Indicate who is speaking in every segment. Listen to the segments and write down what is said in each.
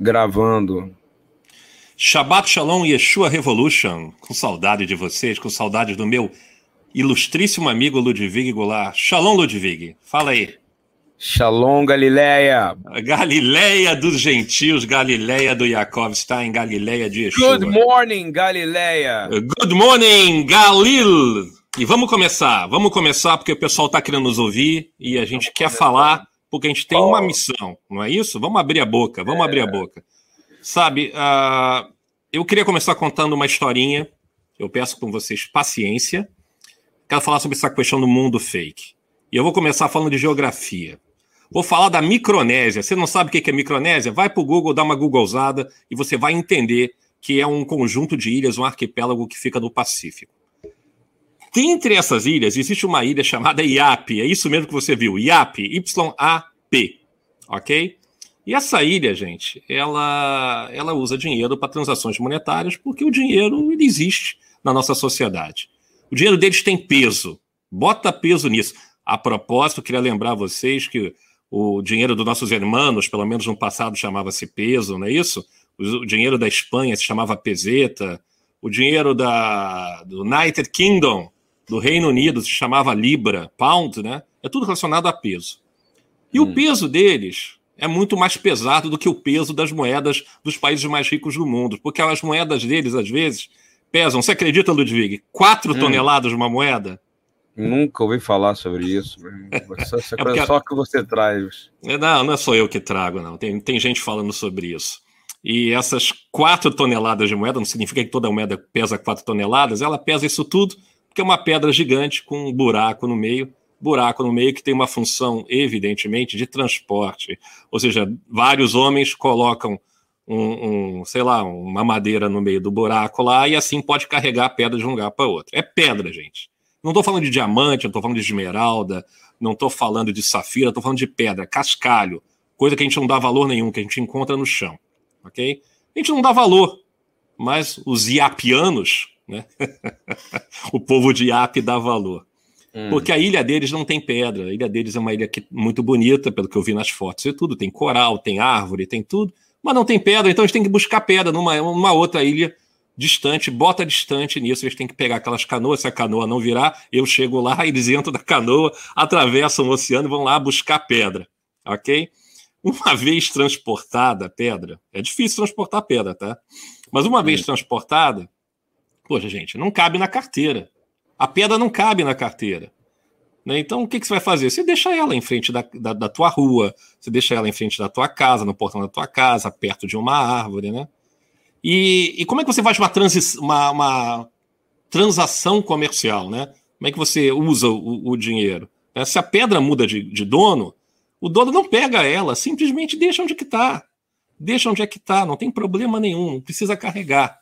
Speaker 1: Gravando.
Speaker 2: Shabbat Shalom Yeshua Revolution. Com saudade de vocês, com saudade do meu ilustríssimo amigo Ludwig Goulart. Shalom, Ludwig. Fala aí.
Speaker 1: Shalom, Galileia.
Speaker 2: Galileia dos gentios, Galileia do Yaakov, está em Galileia de Yeshua.
Speaker 1: Good morning, Galileia.
Speaker 2: Good morning, Galil. E vamos começar, vamos começar porque o pessoal está querendo nos ouvir e a gente vamos quer começar. falar porque a gente tem uma missão, não é isso? Vamos abrir a boca, vamos é. abrir a boca. Sabe, uh, eu queria começar contando uma historinha. Eu peço com vocês paciência. Quero falar sobre essa questão do mundo fake. E eu vou começar falando de geografia. Vou falar da Micronésia. Você não sabe o que é Micronésia? Vai para o Google, dá uma Googlezada e você vai entender que é um conjunto de ilhas, um arquipélago que fica no Pacífico. Entre essas ilhas, existe uma ilha chamada IAP. É isso mesmo que você viu. IAP, Y-A-P. Ok? E essa ilha, gente, ela, ela usa dinheiro para transações monetárias porque o dinheiro ele existe na nossa sociedade. O dinheiro deles tem peso. Bota peso nisso. A propósito, queria lembrar vocês que o dinheiro dos nossos irmãos, pelo menos no passado, chamava-se peso, não é isso? O dinheiro da Espanha se chamava peseta. O dinheiro da, do United Kingdom do Reino Unido se chamava Libra, Pound, né? É tudo relacionado a peso. E hum. o peso deles é muito mais pesado do que o peso das moedas dos países mais ricos do mundo, porque as moedas deles, às vezes, pesam, você acredita, Ludwig, 4 hum. toneladas uma moeda?
Speaker 1: Nunca ouvi falar sobre isso. Essa é coisa só que você traz.
Speaker 2: É, não, não é só eu que trago, não. Tem, tem gente falando sobre isso. E essas 4 toneladas de moeda, não significa que toda moeda pesa 4 toneladas, ela pesa isso tudo porque é uma pedra gigante com um buraco no meio, buraco no meio que tem uma função, evidentemente, de transporte. Ou seja, vários homens colocam um, um, sei lá, uma madeira no meio do buraco lá e assim pode carregar a pedra de um lugar para outro. É pedra, gente. Não estou falando de diamante, não estou falando de esmeralda, não estou falando de safira, estou falando de pedra, cascalho, coisa que a gente não dá valor nenhum, que a gente encontra no chão, ok? A gente não dá valor, mas os iapianos, né? o povo de Iap dá valor. Hum. Porque a ilha deles não tem pedra. A ilha deles é uma ilha que, muito bonita, pelo que eu vi nas fotos e tudo. Tem coral, tem árvore, tem tudo. Mas não tem pedra, então eles têm que buscar pedra numa, numa outra ilha distante, bota distante nisso. Eles têm que pegar aquelas canoas. Se a canoa não virar, eu chego lá, eles entram da canoa, atravessam o oceano e vão lá buscar pedra. Ok? Uma vez transportada a pedra, é difícil transportar pedra, tá? Mas uma hum. vez transportada, Poxa, gente, não cabe na carteira. A pedra não cabe na carteira. Né? Então, o que, que, você vai fazer? Você deixa ela em frente da, da, da, tua rua, você deixa ela em frente da tua casa, no portão da tua casa, perto de uma árvore, né? E, e como é que você faz uma, transi uma, uma, transação comercial, né? Como é que você usa o, o dinheiro? Né? Se a pedra muda de, de, dono, o dono não pega ela, simplesmente deixa onde que está. Deixa onde é que está, não tem problema nenhum, não precisa carregar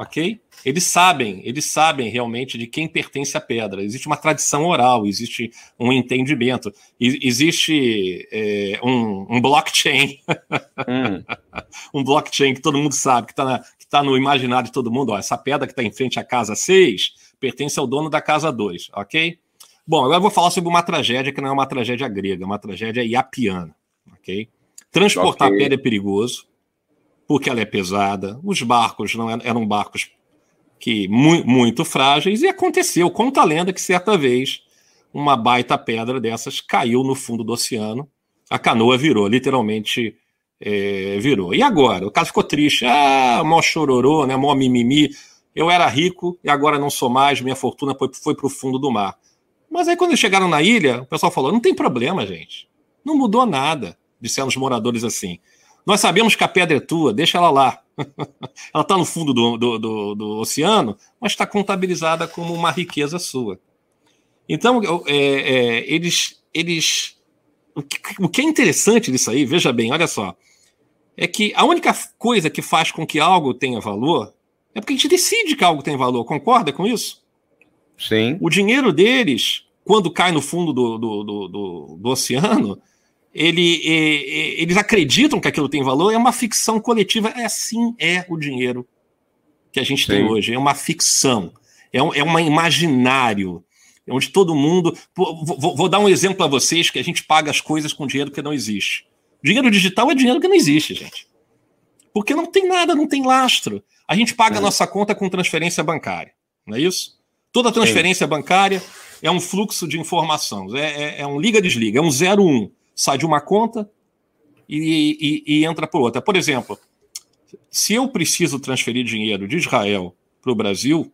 Speaker 2: ok? Eles sabem, eles sabem realmente de quem pertence a pedra. Existe uma tradição oral, existe um entendimento, existe é, um, um, blockchain, hum. um blockchain que todo mundo sabe, que está tá no imaginário de todo mundo. Ó, essa pedra que está em frente à casa 6 pertence ao dono da casa 2, ok? Bom, agora eu vou falar sobre uma tragédia que não é uma tragédia grega, é uma tragédia iapiana, ok? Transportar okay. pedra é perigoso porque ela é pesada. Os barcos não eram, barcos que mu muito frágeis e aconteceu. Conta a lenda que certa vez uma baita pedra dessas caiu no fundo do oceano. A canoa virou, literalmente é, virou. E agora? O caso ficou triste. Ah, mó chororô, né? Mó mimimi. Eu era rico e agora não sou mais, minha fortuna foi, foi para o fundo do mar. Mas aí, quando eles chegaram na ilha, o pessoal falou: não tem problema, gente. Não mudou nada, disseram os moradores assim. Nós sabemos que a pedra é tua, deixa ela lá. ela está no fundo do, do, do, do oceano, mas está contabilizada como uma riqueza sua. Então, é, é, eles. eles o que, o que é interessante disso aí, veja bem, olha só, é que a única coisa que faz com que algo tenha valor é porque a gente decide que algo tem valor. Concorda com isso?
Speaker 1: Sim.
Speaker 2: O dinheiro deles, quando cai no fundo do, do, do, do, do oceano, ele, eles acreditam que aquilo tem valor, é uma ficção coletiva. É assim é o dinheiro que a gente Sim. tem hoje. É uma ficção, é um, é um imaginário, é onde todo mundo. Vou, vou dar um exemplo a vocês que a gente paga as coisas com dinheiro que não existe. Dinheiro digital é dinheiro que não existe, gente. Porque não tem nada, não tem lastro. A gente paga a nossa conta com transferência bancária, não é isso? Toda transferência Sim. bancária é um fluxo de informação, é, é, é um liga-desliga, é um 01. Um. Sai de uma conta e, e, e entra por outra. Por exemplo, se eu preciso transferir dinheiro de Israel para o Brasil,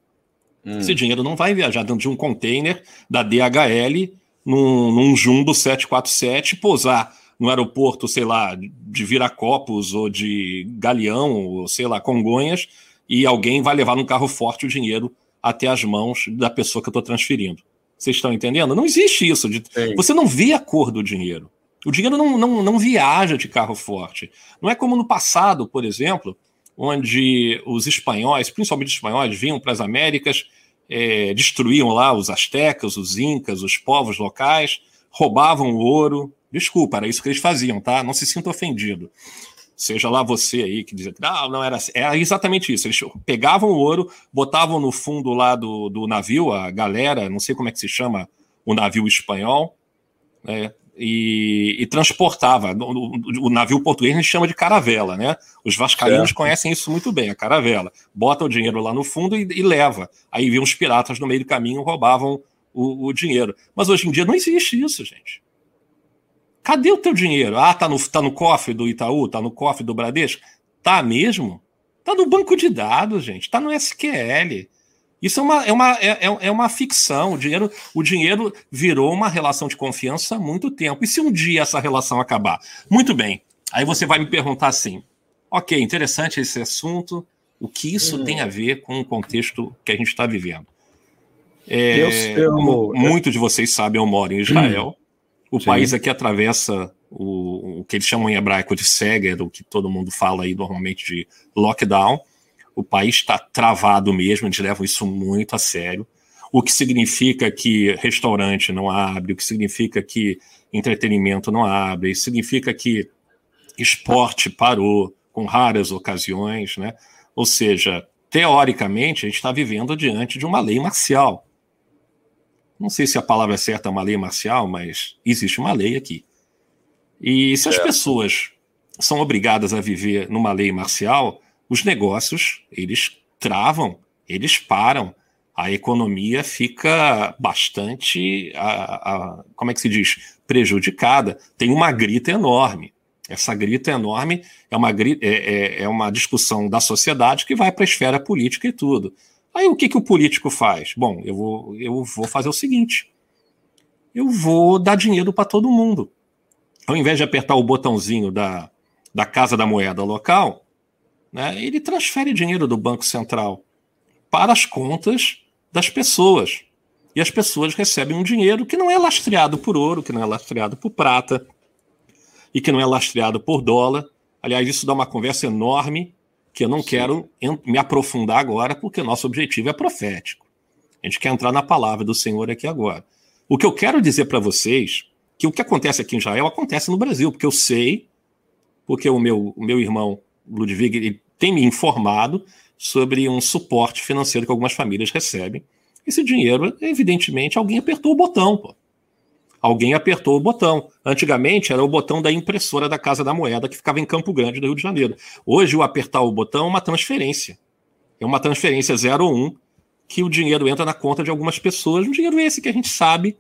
Speaker 2: hum. esse dinheiro não vai viajar dentro de um container da DHL num, num Jumbo 747 pousar no aeroporto, sei lá, de Viracopos ou de Galeão, ou sei lá, Congonhas, e alguém vai levar num carro forte o dinheiro até as mãos da pessoa que eu estou transferindo. Vocês estão entendendo? Não existe isso. De... Você não vê a cor do dinheiro. O dinheiro não, não, não viaja de carro forte. Não é como no passado, por exemplo, onde os espanhóis, principalmente os espanhóis, vinham para as Américas, é, destruíam lá os astecas, os incas, os povos locais, roubavam o ouro. Desculpa, era isso que eles faziam, tá? Não se sinta ofendido. Seja lá você aí que dizia que não era assim. Era exatamente isso. Eles pegavam o ouro, botavam no fundo lá do, do navio, a galera, não sei como é que se chama o navio espanhol, né? E, e, transportava. O, o, navio português a gente chama de caravela, né? Os vascaínos certo. conhecem isso muito bem, a caravela. Bota o dinheiro lá no fundo e, e leva. Aí vinham os piratas no meio do caminho roubavam o, o, dinheiro. Mas hoje em dia não existe isso, gente. Cadê o teu dinheiro? Ah, tá no, tá no cofre do Itaú, tá no cofre do Bradesco? Tá mesmo? Tá no banco de dados, gente. Tá no SQL. Isso é uma, é uma, é, é, é uma ficção. O dinheiro, o dinheiro virou uma relação de confiança há muito tempo. E se um dia essa relação acabar? Muito bem. Aí você vai me perguntar assim: ok, interessante esse assunto. O que isso hum. tem a ver com o contexto que a gente está vivendo? É, eu, eu, muitos de vocês sabem, eu moro em Israel. Hum. O Sim. país aqui atravessa o, o, que eles chamam em hebraico de Seger, o que todo mundo fala aí normalmente de lockdown o país está travado mesmo, eles levam isso muito a sério. O que significa que restaurante não abre, o que significa que entretenimento não abre, significa que esporte parou, com raras ocasiões, né? Ou seja, teoricamente, a gente está vivendo diante de uma lei marcial. Não sei se a palavra certa é uma lei marcial, mas existe uma lei aqui. E se as é. pessoas são obrigadas a viver numa lei marcial, os negócios eles travam, eles param, a economia fica bastante, a, a, como é que se diz, prejudicada. Tem uma grita enorme. Essa grita enorme é uma, é, é, é uma discussão da sociedade que vai para a esfera política e tudo. Aí o que, que o político faz? Bom, eu vou, eu vou fazer o seguinte: eu vou dar dinheiro para todo mundo. Ao invés de apertar o botãozinho da, da Casa da Moeda local, né, ele transfere dinheiro do Banco Central para as contas das pessoas. E as pessoas recebem um dinheiro que não é lastreado por ouro, que não é lastreado por prata e que não é lastreado por dólar. Aliás, isso dá uma conversa enorme que eu não Sim. quero me aprofundar agora, porque nosso objetivo é profético. A gente quer entrar na palavra do Senhor aqui agora. O que eu quero dizer para vocês que o que acontece aqui em Israel acontece no Brasil, porque eu sei, porque o meu, o meu irmão Ludwig tem me informado sobre um suporte financeiro que algumas famílias recebem. Esse dinheiro, evidentemente, alguém apertou o botão, pô. Alguém apertou o botão. Antigamente era o botão da impressora da Casa da Moeda que ficava em Campo Grande, do Rio de Janeiro. Hoje, o apertar o botão é uma transferência. É uma transferência 01 que o dinheiro entra na conta de algumas pessoas. Um dinheiro esse que a gente sabe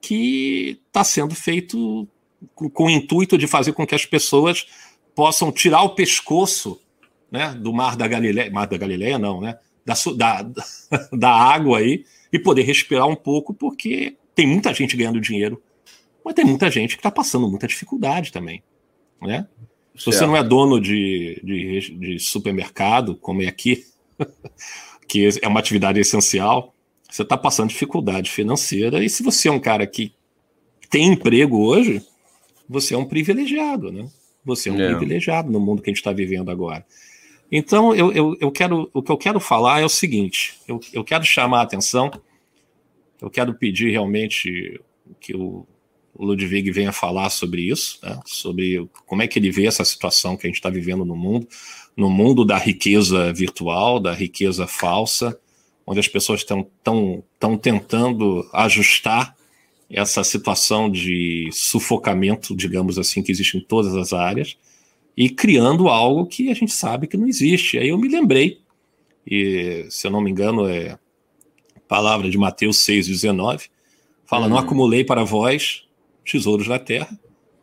Speaker 2: que está sendo feito com, com o intuito de fazer com que as pessoas possam tirar o pescoço né, do Mar da Galileia, Mar da Galileia não, né, da, da, da água aí e poder respirar um pouco, porque tem muita gente ganhando dinheiro, mas tem muita gente que está passando muita dificuldade também, né? Se você não é dono de, de, de supermercado, como é aqui, que é uma atividade essencial, você está passando dificuldade financeira, e se você é um cara que tem emprego hoje, você é um privilegiado, né? Você é um é. privilegiado no mundo que a gente está vivendo agora. Então, eu, eu, eu, quero, o que eu quero falar é o seguinte: eu, eu quero chamar a atenção, eu quero pedir realmente que o Ludwig venha falar sobre isso, né, sobre como é que ele vê essa situação que a gente está vivendo no mundo, no mundo da riqueza virtual, da riqueza falsa, onde as pessoas estão tão, tão tentando ajustar essa situação de sufocamento, digamos assim, que existe em todas as áreas e criando algo que a gente sabe que não existe. Aí eu me lembrei, e se eu não me engano é palavra de Mateus 6,19, fala: hum. Não acumulei para vós tesouros da terra,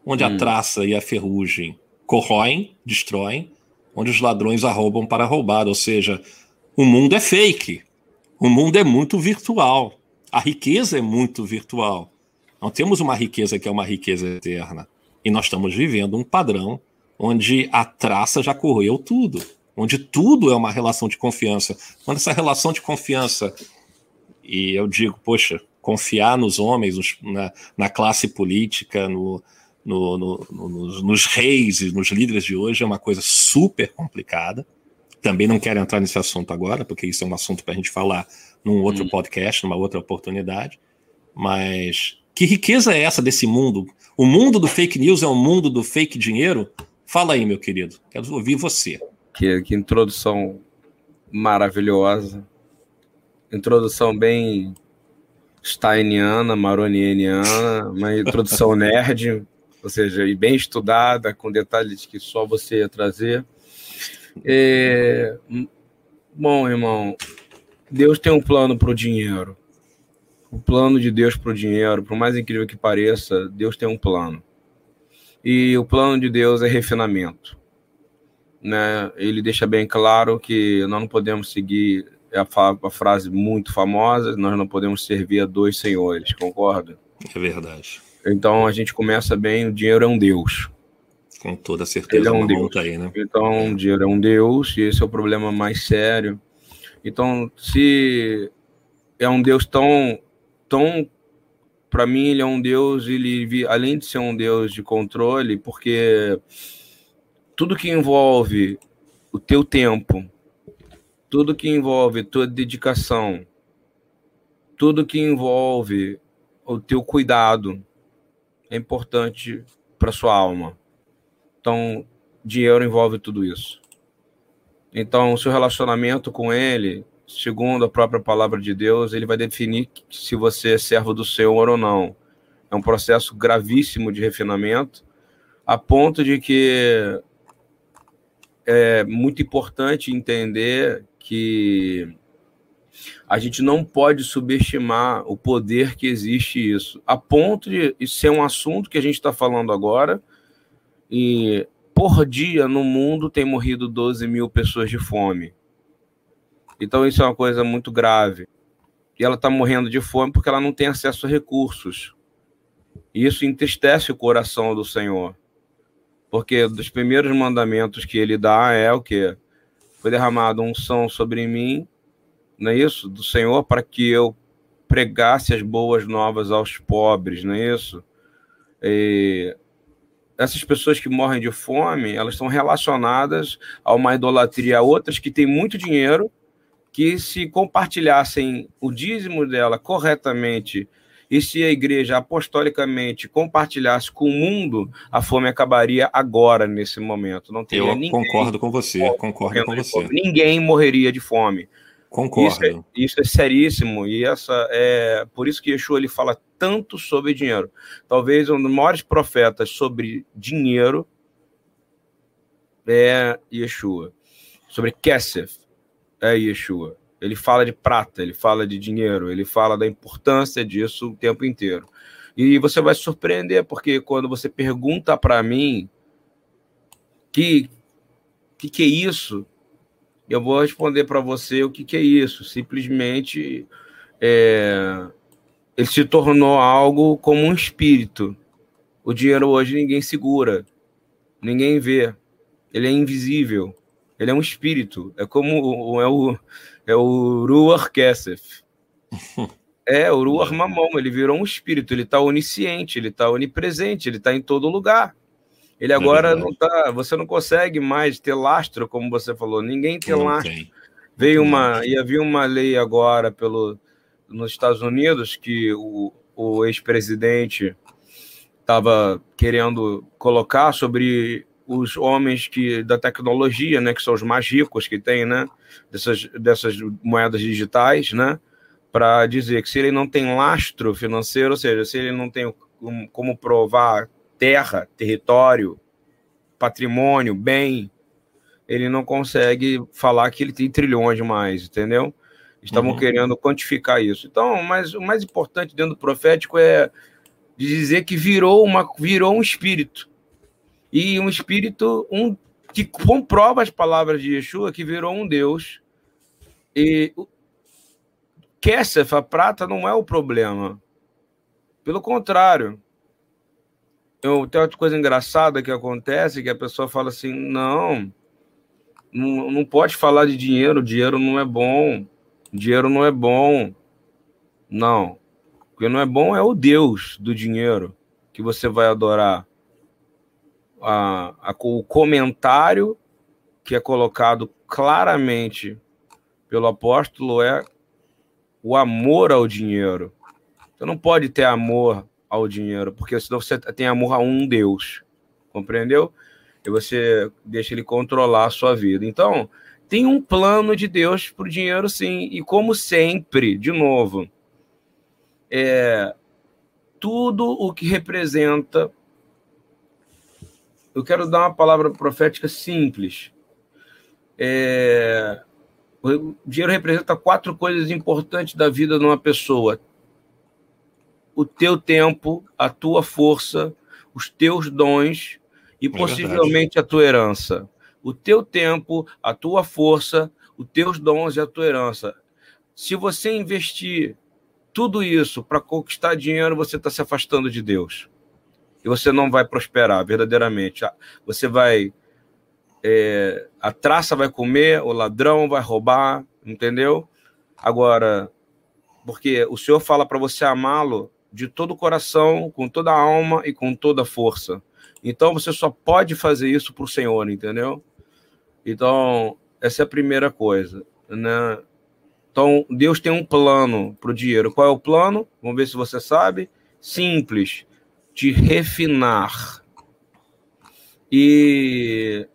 Speaker 2: onde hum. a traça e a ferrugem corroem, destroem, onde os ladrões arrombam para roubar. Ou seja, o mundo é fake, o mundo é muito virtual, a riqueza é muito virtual. Não temos uma riqueza que é uma riqueza eterna. E nós estamos vivendo um padrão onde a traça já correu tudo, onde tudo é uma relação de confiança. Quando essa relação de confiança, e eu digo, poxa, confiar nos homens, na, na classe política, no, no, no, nos, nos reis e nos líderes de hoje é uma coisa super complicada. Também não quero entrar nesse assunto agora, porque isso é um assunto para a gente falar num outro hum. podcast, numa outra oportunidade. Mas que riqueza é essa desse mundo? O mundo do fake news é o mundo do fake dinheiro? Fala aí, meu querido. Quero ouvir você.
Speaker 1: Que, que introdução maravilhosa. Introdução bem steiniana, maroniana, uma introdução nerd, ou seja, e bem estudada, com detalhes que só você ia trazer. É... Bom, irmão, Deus tem um plano para o dinheiro. O plano de Deus para o dinheiro, por mais incrível que pareça, Deus tem um plano. E o plano de Deus é refinamento. Né? Ele deixa bem claro que nós não podemos seguir a, a frase muito famosa: nós não podemos servir a dois senhores, concorda?
Speaker 2: É verdade.
Speaker 1: Então a gente começa bem, o dinheiro é um Deus.
Speaker 2: Com toda certeza. Ele
Speaker 1: é um Deus. Aí, né? Então, o dinheiro é um Deus, e esse é o problema mais sério. Então, se é um Deus tão, tão para mim ele é um Deus, ele além de ser um Deus de controle, porque tudo que envolve o teu tempo, tudo que envolve tua dedicação, tudo que envolve o teu cuidado, é importante para sua alma. Então, dinheiro envolve tudo isso. Então, o seu relacionamento com ele, segundo a própria palavra de Deus, ele vai definir se você é servo do Senhor ou não. É um processo gravíssimo de refinamento, a ponto de que é muito importante entender que a gente não pode subestimar o poder que existe isso, a ponto de ser um assunto que a gente está falando agora, e por dia no mundo tem morrido 12 mil pessoas de fome. Então isso é uma coisa muito grave. E ela está morrendo de fome porque ela não tem acesso a recursos. E isso entristece o coração do Senhor. Porque dos primeiros mandamentos que ele dá é o que? Foi derramado unção sobre mim não é isso? Do Senhor para que eu pregasse as boas novas aos pobres, não é isso? E essas pessoas que morrem de fome, elas estão relacionadas a uma idolatria, a outras que têm muito dinheiro, que se compartilhassem o dízimo dela corretamente e se a igreja apostolicamente compartilhasse com o mundo, a fome acabaria agora, nesse momento. Não
Speaker 2: teria Eu ninguém concordo com você, concordo com você.
Speaker 1: Ninguém morreria de fome.
Speaker 2: Concordo.
Speaker 1: Isso é, isso é, seríssimo e essa é por isso que Yeshua ele fala tanto sobre dinheiro. Talvez um dos maiores profetas sobre dinheiro é Yeshua. Sobre Kesef é Yeshua. Ele fala de prata, ele fala de dinheiro, ele fala da importância disso o tempo inteiro. E você vai se surpreender porque quando você pergunta para mim que que que é isso, eu vou responder para você o que, que é isso. Simplesmente é, ele se tornou algo como um espírito. O dinheiro hoje ninguém segura, ninguém vê. Ele é invisível. Ele é um espírito. É como é o é o Ruach Kesef. É, o Ruach Mamon, ele virou um espírito, ele está onisciente, ele está onipresente, ele está em todo lugar. Ele é agora é não tá. Você não consegue mais ter lastro, como você falou. Ninguém tem não lastro. Tem. Veio uma. Ia vir uma lei agora pelo, nos Estados Unidos que o, o ex-presidente estava querendo colocar sobre os homens que da tecnologia, né, que são os mais ricos que tem, né, dessas, dessas moedas digitais, né, para dizer que se ele não tem lastro financeiro, ou seja, se ele não tem como provar terra, território, patrimônio, bem, ele não consegue falar que ele tem trilhões mais, entendeu? Estavam uhum. querendo quantificar isso. Então, mas o mais importante dentro do profético é dizer que virou, uma, virou um espírito. E um espírito um, que comprova as palavras de Yeshua, que virou um Deus. E Kessef, a prata, não é o problema. Pelo contrário. Eu, tem outra coisa engraçada que acontece, que a pessoa fala assim, não, não, não pode falar de dinheiro, dinheiro não é bom, dinheiro não é bom. Não, o que não é bom é o Deus do dinheiro que você vai adorar. A, a, o comentário que é colocado claramente pelo apóstolo é o amor ao dinheiro. Você não pode ter amor ao dinheiro, porque senão você tem amor a um Deus. Compreendeu? E você deixa ele controlar a sua vida. Então, tem um plano de Deus para o dinheiro, sim. E como sempre, de novo, é, tudo o que representa. Eu quero dar uma palavra profética simples. É, o dinheiro representa quatro coisas importantes da vida de uma pessoa: o teu tempo, a tua força, os teus dons e é possivelmente a tua herança. O teu tempo, a tua força, os teus dons e a tua herança. Se você investir tudo isso para conquistar dinheiro, você está se afastando de Deus. E você não vai prosperar verdadeiramente. Você vai. É, a traça vai comer, o ladrão vai roubar, entendeu? Agora, porque o Senhor fala para você amá-lo de todo o coração, com toda a alma e com toda a força. Então você só pode fazer isso para o Senhor, entendeu? Então, essa é a primeira coisa. Né? Então, Deus tem um plano para o dinheiro. Qual é o plano? Vamos ver se você sabe. Simples, de refinar. E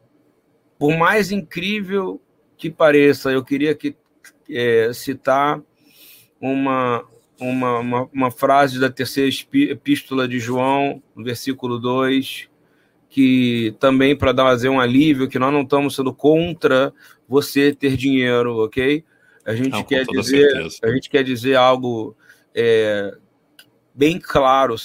Speaker 1: por mais incrível que pareça, eu queria que, é, citar uma, uma, uma, uma, frase da terceira epístola de João, no versículo 2, que também para dar um alívio, que nós não estamos sendo contra você ter dinheiro, ok? A gente não, quer dizer, certeza. a gente quer dizer algo é, bem claro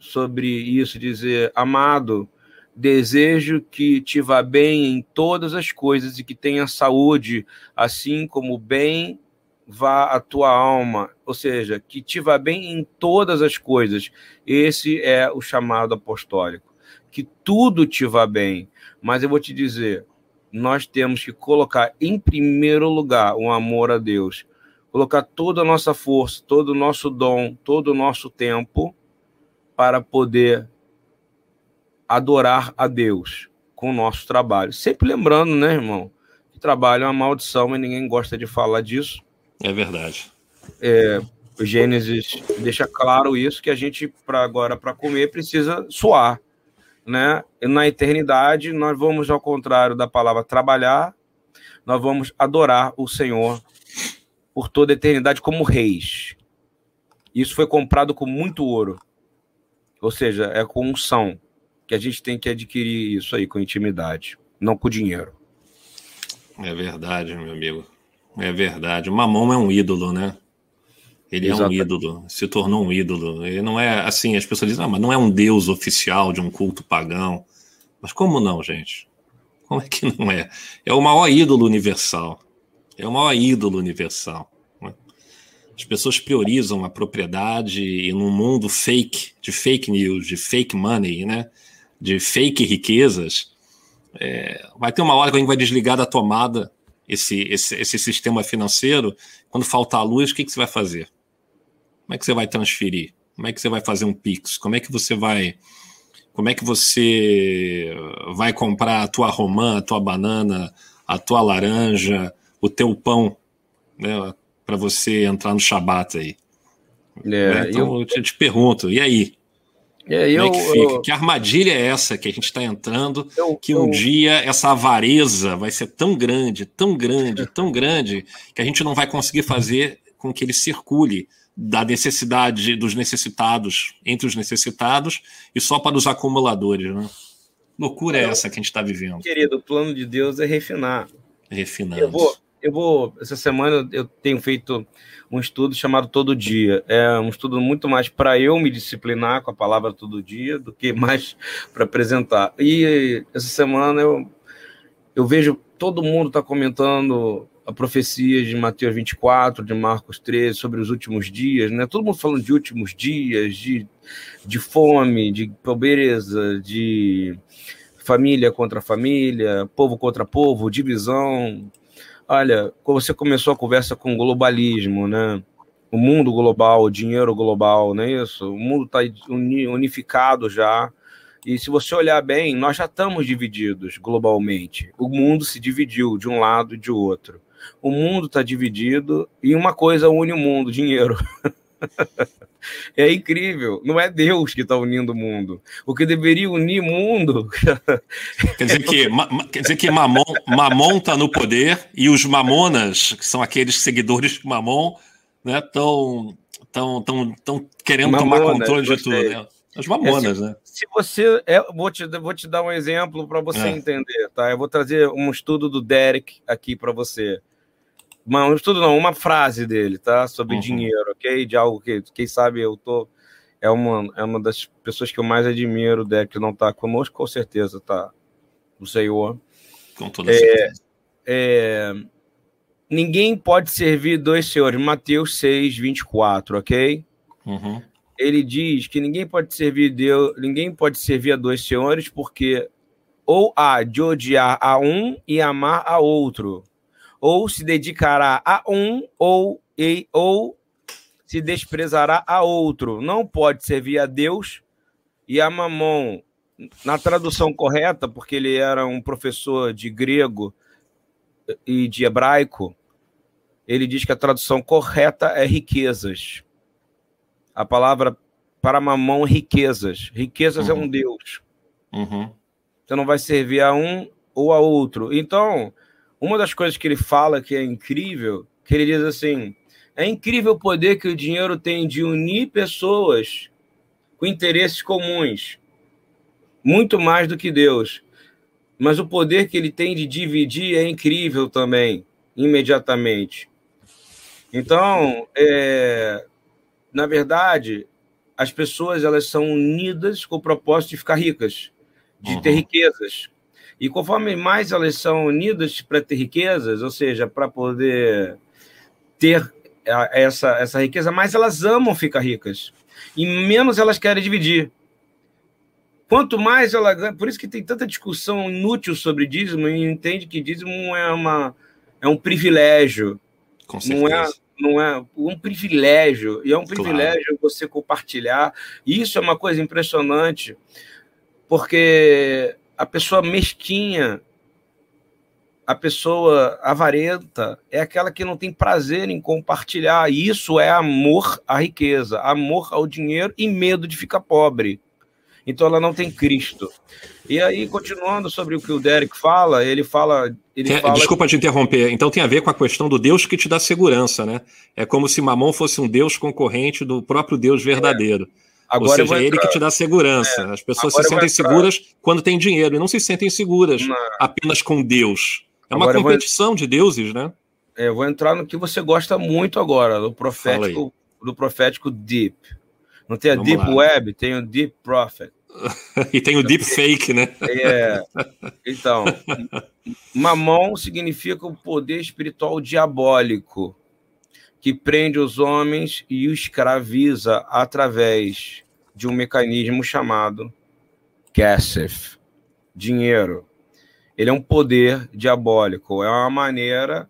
Speaker 1: sobre isso, dizer, amado, desejo que te vá bem em todas as coisas e que tenha saúde, assim como bem vá a tua alma, ou seja, que te vá bem em todas as coisas. Esse é o chamado apostólico que tudo te vá bem. Mas eu vou te dizer, nós temos que colocar em primeiro lugar o amor a Deus, colocar toda a nossa força, todo o nosso dom, todo o nosso tempo para poder adorar a Deus com o nosso trabalho. Sempre lembrando, né, irmão, que trabalho é uma maldição, mas ninguém gosta de falar disso.
Speaker 2: É verdade.
Speaker 1: É, o Gênesis deixa claro isso que a gente para agora para comer precisa suar né? E na eternidade, nós vamos, ao contrário da palavra trabalhar, nós vamos adorar o Senhor por toda a eternidade como reis. Isso foi comprado com muito ouro. Ou seja, é com unção que a gente tem que adquirir isso aí com intimidade, não com dinheiro.
Speaker 2: É verdade, meu amigo. É verdade. O mamão é um ídolo, né? Ele Exatamente. é um ídolo, se tornou um ídolo. Ele não é assim, as pessoas dizem, ah, mas não é um deus oficial de um culto pagão. Mas como não, gente? Como é que não é? É o maior ídolo universal. É o maior ídolo universal. As pessoas priorizam a propriedade e num mundo fake, de fake news, de fake money, né? de fake riquezas, é, vai ter uma hora que a gente vai desligar da tomada esse, esse, esse sistema financeiro. Quando faltar luz, o que, que você vai fazer? Como é que você vai transferir? Como é que você vai fazer um Pix? Como é que você vai. Como é que você vai comprar a tua romã, a tua banana, a tua laranja, o teu pão, né, para você entrar no Shabat aí? É, né? Então eu... eu te pergunto, e aí? É, eu, é que, eu... que, armadilha é essa que a gente está entrando? Eu, que um dia essa avareza vai ser tão grande, tão grande, tão grande, que a gente não vai conseguir fazer com que ele circule da necessidade dos necessitados entre os necessitados e só para os acumuladores, né? loucura é essa que a gente está vivendo?
Speaker 1: Querido, o plano de Deus é refinar.
Speaker 2: Refinando.
Speaker 1: Eu vou, eu vou. Essa semana eu tenho feito um estudo chamado Todo Dia. É um estudo muito mais para eu me disciplinar com a palavra todo dia do que mais para apresentar. E essa semana eu, eu vejo todo mundo está comentando a profecia de Mateus 24, de Marcos 13, sobre os últimos dias, né? Todo mundo falando de últimos dias, de, de fome, de pobreza, de família contra família, povo contra povo, divisão, Olha, você começou a conversa com globalismo, né? O mundo global, o dinheiro global, não é isso? O mundo está unificado já. E se você olhar bem, nós já estamos divididos globalmente. O mundo se dividiu de um lado e de outro. O mundo está dividido e uma coisa une o mundo: dinheiro. É incrível. Não é Deus que está unindo o mundo. O que deveria unir o mundo.
Speaker 2: Quer dizer que, quer dizer que Mamon, Mamon está no poder e os mamonas, que são aqueles seguidores de Mamon, estão né, tão, tão, tão querendo mamonas, tomar controle de tudo. Né? As mamonas,
Speaker 1: é, se,
Speaker 2: né?
Speaker 1: Se você. É, vou, te, vou te dar um exemplo para você é. entender, tá? Eu vou trazer um estudo do Derek aqui para você uma, um estudo não, uma frase dele, tá? Sobre uhum. dinheiro, ok? De algo que, quem sabe, eu tô. É uma, é uma das pessoas que eu mais admiro, Dé, que não tá conosco, com certeza, tá? O Senhor.
Speaker 2: Com toda é, certeza.
Speaker 1: É, ninguém pode servir dois senhores. Mateus 6, 24, ok?
Speaker 2: Uhum.
Speaker 1: Ele diz que ninguém pode servir Deus, ninguém pode servir a dois senhores, porque ou há de odiar a um e amar a outro ou se dedicará a um ou, e, ou se desprezará a outro. Não pode servir a Deus e a Mamon. Na tradução correta, porque ele era um professor de grego e de hebraico, ele diz que a tradução correta é riquezas. A palavra para mamão, riquezas. Riquezas uhum. é um uhum. Deus.
Speaker 2: Uhum.
Speaker 1: Você não vai servir a um ou a outro. Então, uma das coisas que ele fala que é incrível, que ele diz assim: é incrível o poder que o dinheiro tem de unir pessoas com interesses comuns, muito mais do que Deus. Mas o poder que ele tem de dividir é incrível também, imediatamente. Então, é, na verdade, as pessoas elas são unidas com o propósito de ficar ricas, de uhum. ter riquezas. E conforme mais elas são unidas para ter riquezas, ou seja, para poder ter essa, essa riqueza, mais elas amam ficar ricas. E menos elas querem dividir. Quanto mais ela ganha, por isso que tem tanta discussão inútil sobre dízimo, e entende que dízimo é, uma, é um privilégio.
Speaker 2: Com certeza.
Speaker 1: Não é, não é um privilégio, e é um privilégio claro. você compartilhar. E isso é uma coisa impressionante, porque a pessoa mesquinha, a pessoa avarenta, é aquela que não tem prazer em compartilhar. Isso é amor à riqueza, amor ao dinheiro e medo de ficar pobre. Então ela não tem Cristo. E aí, continuando sobre o que o Derek fala, ele fala. Ele
Speaker 2: tem,
Speaker 1: fala
Speaker 2: desculpa te interromper. Então tem a ver com a questão do Deus que te dá segurança, né? É como se Mamon fosse um Deus concorrente do próprio Deus verdadeiro. É. Agora Ou seja, é ele que te dá segurança. É. As pessoas se sentem seguras quando têm dinheiro e não se sentem seguras não. apenas com Deus. É uma agora competição vou... de deuses, né?
Speaker 1: É, eu vou entrar no que você gosta muito agora, do profético, do profético Deep. Não tem a Vamos Deep lá. Web, tem o Deep Prophet.
Speaker 2: e tem o Deep Fake, né?
Speaker 1: É. Então, mamão significa o poder espiritual diabólico que prende os homens e os escraviza através de um mecanismo chamado Kessef, dinheiro. Ele é um poder diabólico, é uma maneira,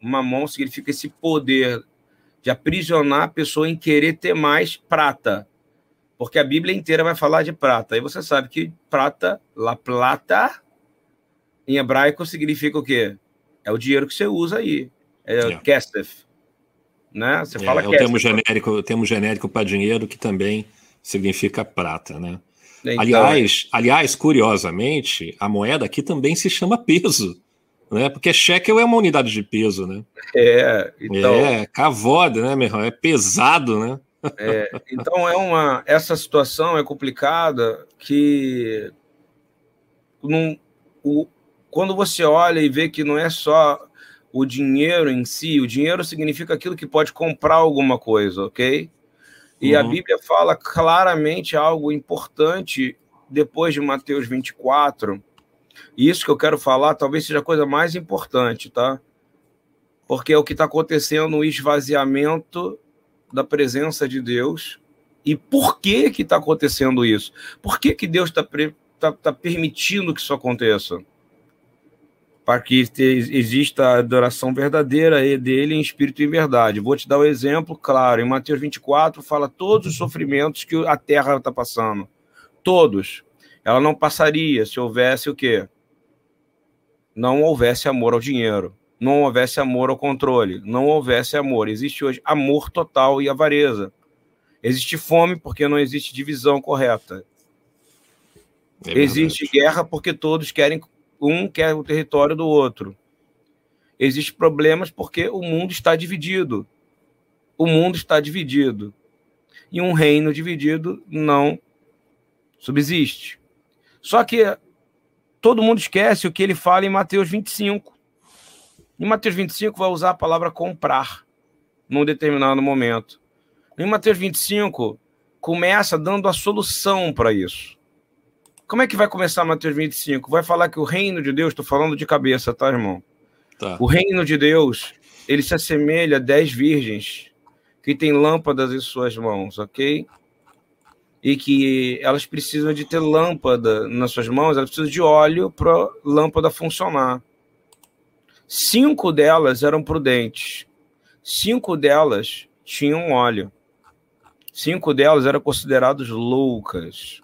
Speaker 1: uma mão significa esse poder de aprisionar a pessoa em querer ter mais prata, porque a Bíblia inteira vai falar de prata. E você sabe que prata, la plata, em hebraico significa o quê? É o dinheiro que você usa aí, é yeah. Kessef né? Você
Speaker 2: é,
Speaker 1: fala
Speaker 2: é o termo genérico, o termo genérico para dinheiro que também significa prata, né? Então, aliás, aliás, curiosamente, a moeda aqui também se chama peso, né? Porque shekel é uma unidade de peso, né?
Speaker 1: É,
Speaker 2: então, é cavoda, né, meu irmão? É pesado, né?
Speaker 1: É, então é uma essa situação é complicada que num, o, quando você olha e vê que não é só o dinheiro em si, o dinheiro significa aquilo que pode comprar alguma coisa, ok? E uhum. a Bíblia fala claramente algo importante depois de Mateus 24. E isso que eu quero falar talvez seja a coisa mais importante, tá? Porque é o que está acontecendo, o esvaziamento da presença de Deus. E por que que está acontecendo isso? Por que, que Deus está tá, tá permitindo que isso aconteça? Para que exista a adoração verdadeira dele em espírito e em verdade. Vou te dar um exemplo claro. Em Mateus 24 fala todos os sofrimentos que a terra está passando. Todos. Ela não passaria se houvesse o quê? Não houvesse amor ao dinheiro não houvesse amor ao controle, não houvesse amor. Existe hoje amor total e avareza. Existe fome porque não existe divisão correta. É existe guerra porque todos querem, um quer o território do outro. Existem problemas porque o mundo está dividido. O mundo está dividido. E um reino dividido não subsiste. Só que todo mundo esquece o que ele fala em Mateus 25 em Mateus 25 vai usar a palavra comprar num determinado momento. Em Mateus 25 começa dando a solução para isso. Como é que vai começar Mateus 25? Vai falar que o reino de Deus, estou falando de cabeça, tá, irmão? Tá. O reino de Deus, ele se assemelha a dez virgens que têm lâmpadas em suas mãos, ok? E que elas precisam de ter lâmpada nas suas mãos, elas precisam de óleo para a lâmpada funcionar. Cinco delas eram prudentes. Cinco delas tinham óleo. Cinco delas eram consideradas loucas.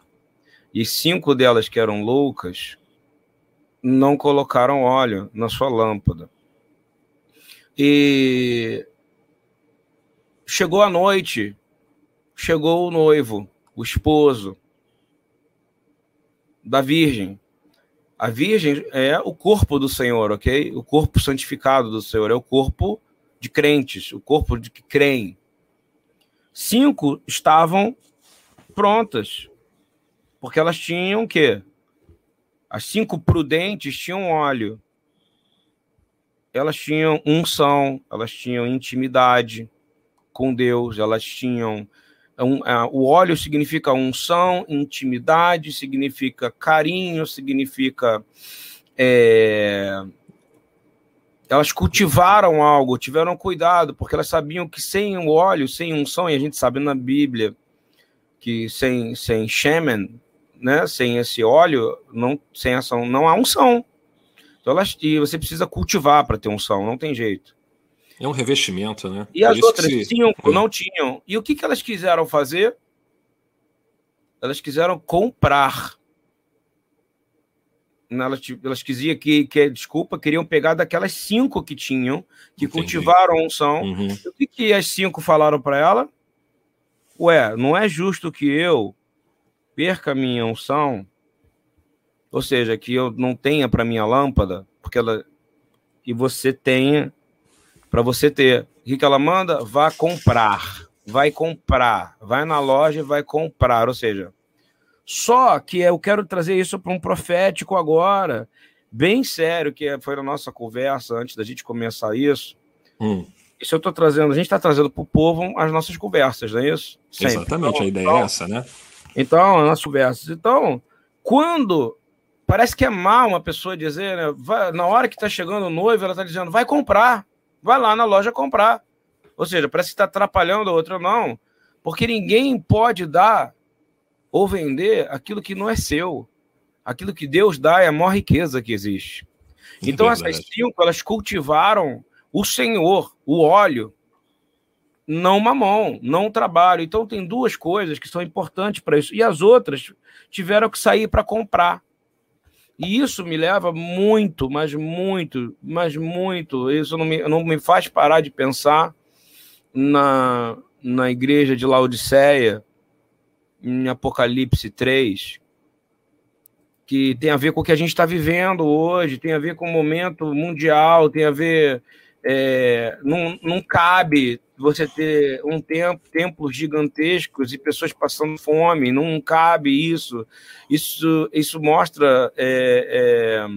Speaker 1: E cinco delas que eram loucas não colocaram óleo na sua lâmpada. E chegou a noite, chegou o noivo, o esposo da virgem. A Virgem é o corpo do Senhor, ok? O corpo santificado do Senhor, é o corpo de crentes, o corpo de que creem. Cinco estavam prontas, porque elas tinham o quê? As cinco prudentes tinham óleo. Elas tinham unção, elas tinham intimidade com Deus, elas tinham um, uh, o óleo significa unção, intimidade, significa carinho, significa. É... Elas cultivaram algo, tiveram cuidado, porque elas sabiam que sem o óleo, sem unção, e a gente sabe na Bíblia que sem, sem shemen, né, sem esse óleo, não, sem ação, não há unção. Então elas, e você precisa cultivar para ter unção, não tem jeito.
Speaker 2: É um revestimento, né?
Speaker 1: E as outras se... cinco é. não tinham. E o que, que elas quiseram fazer? Elas quiseram comprar. Elas, elas quiseram que, que, desculpa, queriam pegar daquelas cinco que tinham, que Entendi. cultivaram unção. Uhum. E o que, que as cinco falaram para ela? Ué, não é justo que eu perca a minha unção, ou seja, que eu não tenha para minha lâmpada, porque ela e você tenha para você ter. O que, que ela manda? Vá comprar. Vai comprar. Vai na loja e vai comprar. Ou seja, só que eu quero trazer isso para um profético agora, bem sério, que foi a nossa conversa antes da gente começar isso. Hum. Isso eu estou trazendo, a gente está trazendo para o povo as nossas conversas, não é isso?
Speaker 2: Sempre. Exatamente, então, a ideia é então, é essa, né?
Speaker 1: Então, as nossas conversas. Então, quando parece que é mal uma pessoa dizer, né, vai, na hora que está chegando o noivo, ela está dizendo, vai comprar vai lá na loja comprar. Ou seja, parece que está atrapalhando a outra, não. Porque ninguém pode dar ou vender aquilo que não é seu. Aquilo que Deus dá é a maior riqueza que existe. É então, é essas cinco, elas cultivaram o Senhor, o óleo, não mamão, não trabalho. Então, tem duas coisas que são importantes para isso. E as outras tiveram que sair para comprar. E isso me leva muito, mas muito, mas muito. Isso não me, não me faz parar de pensar na, na igreja de Laodiceia, em Apocalipse 3, que tem a ver com o que a gente está vivendo hoje, tem a ver com o momento mundial, tem a ver é, não, não cabe você ter um tempo, templos gigantescos e pessoas passando fome, não cabe isso. Isso, isso mostra. É,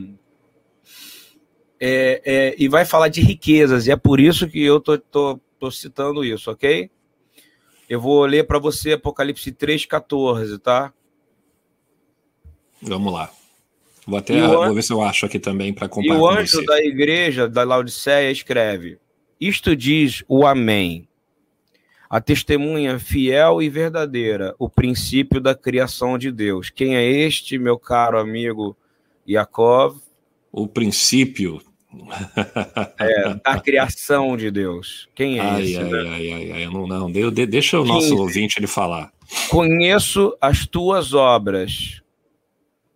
Speaker 1: é, é, é e vai falar de riquezas, e é por isso que eu tô, tô, tô citando isso, ok? Eu vou ler para você Apocalipse 3,14, tá?
Speaker 2: Vamos lá. Vou até vou ver se eu acho aqui também para comparar.
Speaker 1: E o anjo da igreja da Laodiceia escreve: Isto diz o Amém, a testemunha fiel e verdadeira, o princípio da criação de Deus. Quem é este, meu caro amigo Yaakov?
Speaker 2: O princípio
Speaker 1: é, da criação de Deus. Quem é
Speaker 2: ai,
Speaker 1: esse?
Speaker 2: Ai, né? ai, ai, ai, não, não. Deixa o nosso Quem... ouvinte ele falar.
Speaker 1: Conheço as tuas obras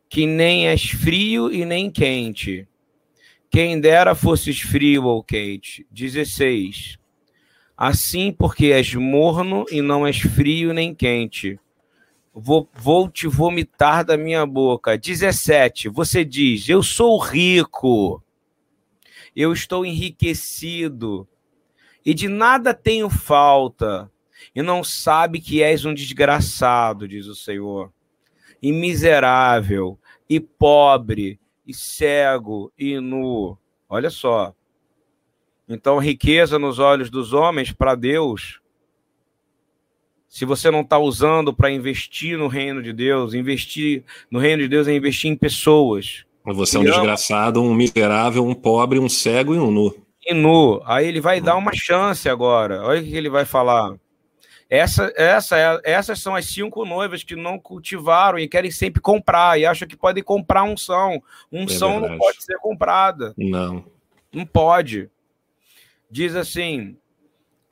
Speaker 1: que nem és frio e nem quente. Quem dera fosses frio ou quente. 16. Assim, porque és morno e não és frio nem quente. Vou, vou te vomitar da minha boca. 17. Você diz: Eu sou rico, eu estou enriquecido e de nada tenho falta, e não sabe que és um desgraçado, diz o Senhor e miserável, e pobre, e cego, e nu. Olha só. Então, riqueza nos olhos dos homens, para Deus, se você não está usando para investir no reino de Deus, investir no reino de Deus é investir em pessoas.
Speaker 2: Você é um desgraçado, um miserável, um pobre, um cego e um nu.
Speaker 1: E nu. Aí ele vai dar uma chance agora. Olha o que ele vai falar. Essa, essa, é, essas são as cinco noivas que não cultivaram e querem sempre comprar e acham que podem comprar unção. Unção é não pode ser comprada.
Speaker 2: Não.
Speaker 1: Não pode. Diz assim: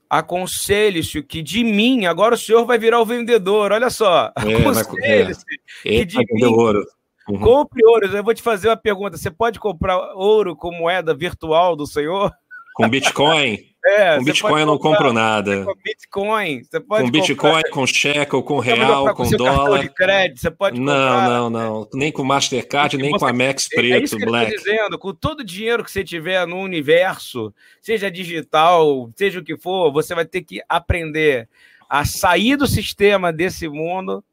Speaker 1: aconselhe-se que de mim, agora o senhor vai virar o vendedor, olha só. É, aconselhe-se
Speaker 2: é. que de mim. Ouro.
Speaker 1: Uhum. Compre ouro. Eu vou te fazer uma pergunta: você pode comprar ouro com moeda virtual do senhor?
Speaker 2: Com Bitcoin? É, com Bitcoin eu não compro nada.
Speaker 1: Com Bitcoin, você pode
Speaker 2: Com Bitcoin, comprar. com cheque, ou com real, com dólar.
Speaker 1: de crédito, você pode
Speaker 2: não, comprar. Não, não, Nem com Mastercard, nem com a Max Preto, é isso que Black. Eu
Speaker 1: dizendo, com todo o dinheiro que você tiver no universo, seja digital, seja o que for, você vai ter que aprender a sair do sistema desse mundo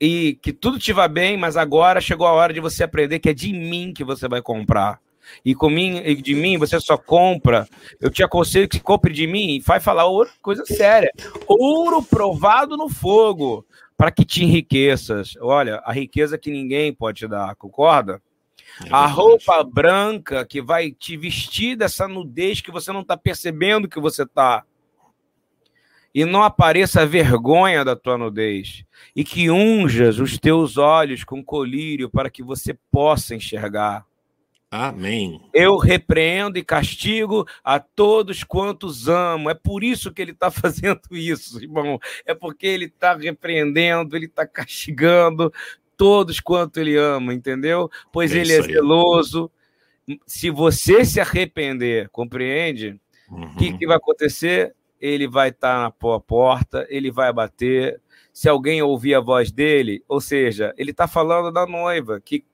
Speaker 1: e que tudo te vá bem, mas agora chegou a hora de você aprender que é de mim que você vai comprar e, com mim, e de mim você só compra, eu te aconselho que compre de mim e vai falar outra coisa séria. Ouro provado no fogo, para que te enriqueças. Olha, a riqueza que ninguém pode te dar, concorda? É a roupa branca que vai te vestir dessa nudez que você não está percebendo que você está. E não apareça a vergonha da tua nudez. E que unjas os teus olhos com colírio para que você possa enxergar.
Speaker 2: Amém.
Speaker 1: Eu repreendo e castigo a todos quantos amo. É por isso que ele está fazendo isso, irmão. É porque ele está repreendendo, ele está castigando todos quanto ele ama, entendeu? Pois é ele é zeloso. Se você se arrepender, compreende? O uhum. que, que vai acontecer? Ele vai estar tá na porta, ele vai bater. Se alguém ouvir a voz dele, ou seja, ele está falando da noiva que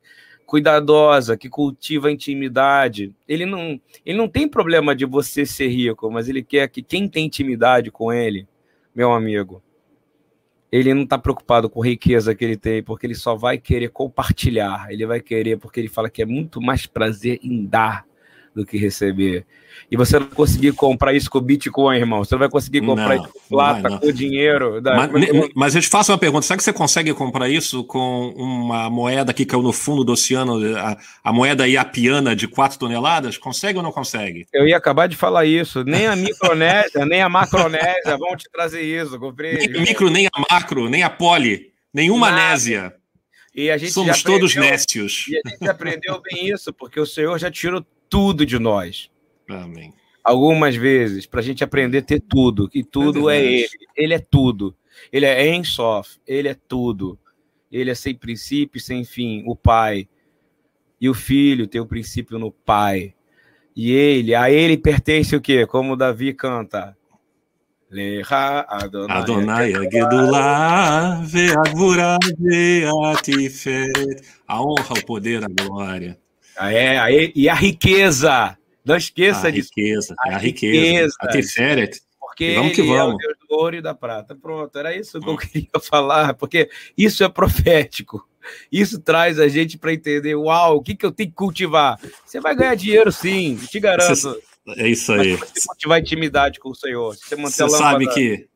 Speaker 1: cuidadosa, que cultiva a intimidade. Ele não, ele não tem problema de você ser rico, mas ele quer que quem tem intimidade com ele, meu amigo, ele não está preocupado com a riqueza que ele tem, porque ele só vai querer compartilhar. Ele vai querer, porque ele fala que é muito mais prazer em dar do que receber. E você não conseguir comprar isso com Bitcoin, irmão. Você não vai conseguir comprar não, isso com plata, não. com dinheiro. Da...
Speaker 2: Mas, mas, eu te faço uma pergunta: será que você consegue comprar isso com uma moeda que caiu no fundo do oceano, a, a moeda iapiana de 4 toneladas? Consegue ou não consegue?
Speaker 1: Eu ia acabar de falar isso. Nem a Micronésia, nem a Macronésia vão te trazer isso,
Speaker 2: compreende? Nem micro, nem a macro, nem a poli, nenhuma Nada. nésia.
Speaker 1: E a gente
Speaker 2: Somos todos nécios.
Speaker 1: E a gente aprendeu bem isso, porque o Senhor já tirou tudo de nós.
Speaker 2: Amém.
Speaker 1: Algumas vezes, para a gente aprender a ter tudo, que tudo é, é Ele. Ele é tudo. Ele é Ensof, Ele é tudo. Ele é sem princípio, sem fim, o Pai. E o Filho tem o princípio no Pai. E ele, a ele pertence o quê? Como Davi canta.
Speaker 2: Leha Adonai, Adonai Ve'agvura, Ve'atiferet. A honra, o poder, a glória.
Speaker 1: É, e a riqueza Não esqueça
Speaker 2: a
Speaker 1: disso.
Speaker 2: Riqueza, a, a riqueza, riqueza. A Tiferet.
Speaker 1: Porque vamos que vamos. é o Deus do ouro e da prata. Pronto, era isso que eu queria falar, porque isso é profético. Isso traz a gente para entender, uau, o que, que eu tenho que cultivar? Você vai ganhar dinheiro sim, te garanto.
Speaker 2: É isso aí.
Speaker 1: Mas se cultivar intimidade com o Senhor,
Speaker 2: você, você sabe que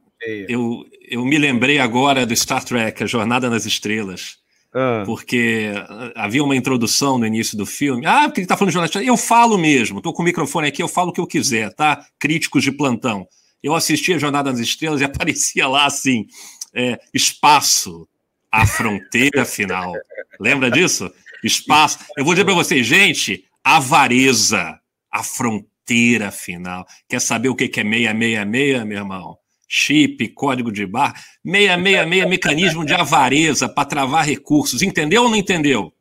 Speaker 2: eu, eu me lembrei agora do Star Trek, A Jornada nas Estrelas. Ah. Porque havia uma introdução no início do filme. Ah, porque ele está falando de jornalista. Eu falo mesmo, estou com o microfone aqui, eu falo o que eu quiser, tá? Críticos de plantão. Eu assistia Jornada nas Estrelas e aparecia lá assim: é, espaço, a fronteira final. Lembra disso? Espaço. Eu vou dizer para vocês, gente, avareza, a fronteira final. Quer saber o que é 666, meu irmão? Chip, código de barra, 666 mecanismo de avareza para travar recursos. Entendeu ou não entendeu?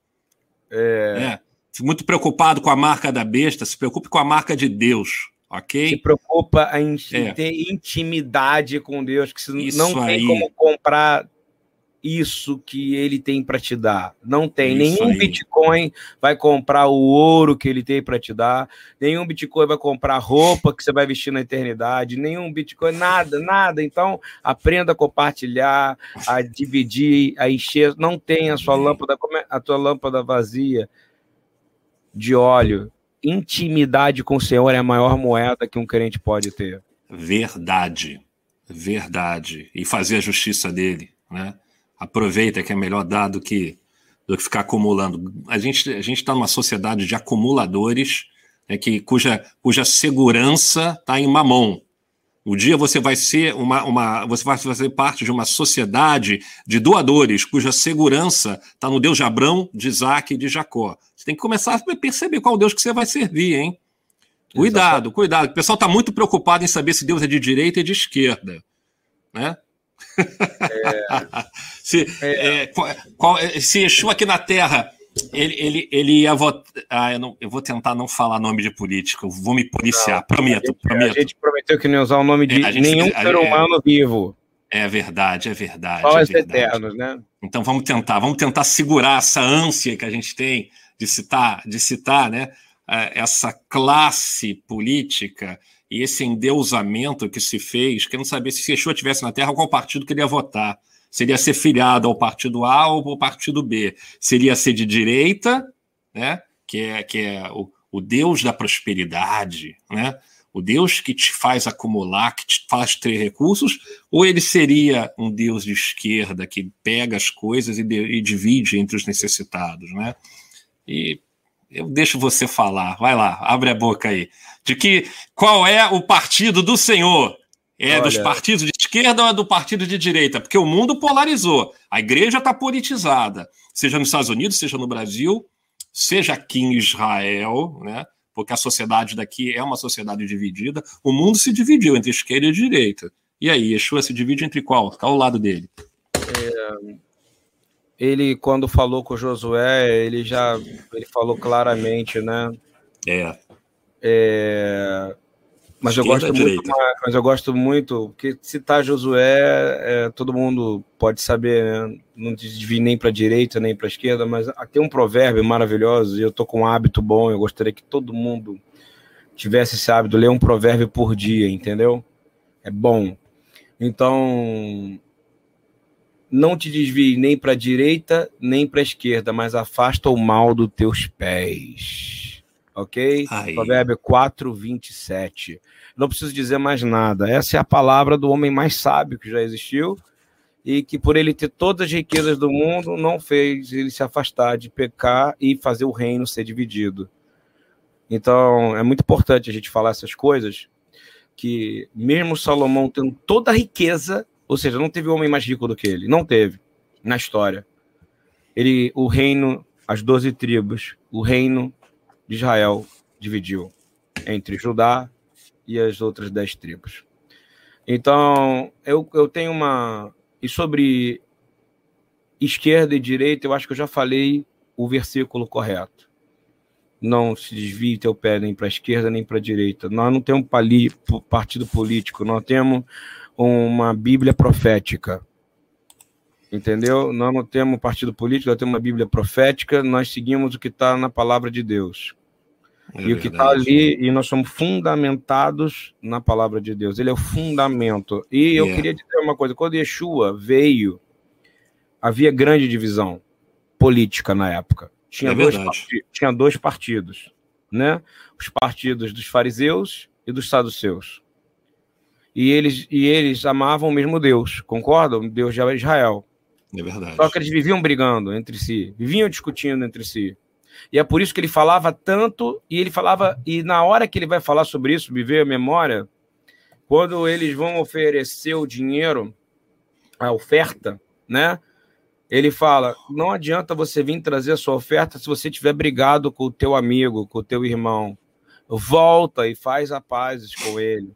Speaker 2: É. é. Muito preocupado com a marca da besta, se preocupe com a marca de Deus ok?
Speaker 1: Se preocupa em é. ter intimidade com Deus, que você não tem aí. como comprar isso que ele tem para te dar. Não tem. Isso nenhum aí. Bitcoin vai comprar o ouro que ele tem para te dar. Nenhum Bitcoin vai comprar roupa que você vai vestir na eternidade. Nenhum Bitcoin, nada, nada. Então, aprenda a compartilhar, a dividir, a encher. Não tem a sua lâmpada, é, a tua lâmpada vazia de óleo. Intimidade com o Senhor é a maior moeda que um crente pode ter.
Speaker 2: Verdade. Verdade. E fazer a justiça dele, né? Aproveita que é melhor dar do que, do que ficar acumulando. A gente a está numa sociedade de acumuladores né, que, cuja, cuja segurança está em mamão. O dia você vai ser uma, uma você vai fazer parte de uma sociedade de doadores cuja segurança está no Deus de Abrão, de Isaac e de Jacó. Você tem que começar a perceber qual Deus que você vai servir, hein? Cuidado, cuidado. O pessoal está muito preocupado em saber se Deus é de direita e de esquerda. Né? É, se, é. É, qual, se Exu aqui na Terra, ele, ele, ele ia votar. Ah, eu, não, eu vou tentar não falar nome de político, eu vou me policiar, não, prometo, a gente, prometo.
Speaker 1: A gente prometeu que não ia usar o nome de é, nenhum gente, ser humano vivo.
Speaker 2: É verdade, é verdade.
Speaker 1: Só
Speaker 2: é
Speaker 1: os eternos, né?
Speaker 2: Então vamos tentar, vamos tentar segurar essa ânsia que a gente tem de citar, de citar, né? Essa classe política e esse endeusamento que se fez, que não sabia se Yeshua estivesse na Terra, qual partido que ele ia votar. Seria ser filiado ao partido A ou ao partido B. Seria ser de direita, né? que é, que é o, o Deus da prosperidade, né? o Deus que te faz acumular, que te faz ter recursos, ou ele seria um Deus de esquerda que pega as coisas e, de, e divide entre os necessitados, né? E eu deixo você falar. Vai lá, abre a boca aí. De que qual é o partido do Senhor? É Olha. dos partidos de esquerda ou é do partido de direita? Porque o mundo polarizou. A igreja está politizada, seja nos Estados Unidos, seja no Brasil, seja aqui em Israel, né? Porque a sociedade daqui é uma sociedade dividida. O mundo se dividiu entre esquerda e direita. E aí, Yeshua se divide entre qual? Está ao lado dele. É,
Speaker 1: ele quando falou com Josué, ele já ele falou claramente, né?
Speaker 2: É.
Speaker 1: é mas eu gosto muito, mas eu gosto muito porque citar Josué, é, todo mundo pode saber, né? não desvie nem para direita nem para esquerda, mas tem um provérbio maravilhoso e eu tô com um hábito bom. Eu gostaria que todo mundo tivesse esse hábito, ler um provérbio por dia, entendeu? É bom. Então, não te desvie nem para a direita, nem para a esquerda, mas afasta o mal dos teus pés. Ok? Aí. Provérbio 4, 27. Não preciso dizer mais nada. Essa é a palavra do homem mais sábio que já existiu e que, por ele ter todas as riquezas do mundo, não fez ele se afastar de pecar e fazer o reino ser dividido. Então, é muito importante a gente falar essas coisas, que mesmo Salomão tendo toda a riqueza, ou seja, não teve homem mais rico do que ele. Não teve na história. Ele, o reino, as doze tribos, o reino de Israel dividiu entre Judá e as outras dez tribos. Então, eu, eu tenho uma. E sobre esquerda e direita, eu acho que eu já falei o versículo correto. Não se desvie teu pé nem para a esquerda nem para a direita. Nós não temos pali, partido político, nós temos uma Bíblia profética. Entendeu? Nós não temos partido político, nós temos uma Bíblia profética, nós seguimos o que está na palavra de Deus. É e o que está ali, e nós somos fundamentados na palavra de Deus. Ele é o fundamento. E eu queria dizer uma coisa: quando Yeshua veio, havia grande divisão política na época. Tinha, é dois, partidos, tinha dois partidos, né? Os partidos dos fariseus e dos saduceus. E eles, e eles amavam o mesmo Deus, concordam? Deus de Israel.
Speaker 2: É verdade.
Speaker 1: Só que eles viviam brigando entre si, viviam discutindo entre si. E é por isso que ele falava tanto, e ele falava, e na hora que ele vai falar sobre isso, me veio a memória, quando eles vão oferecer o dinheiro, a oferta, né? Ele fala: não adianta você vir trazer a sua oferta se você tiver brigado com o teu amigo, com o teu irmão. Volta e faz a paz com ele.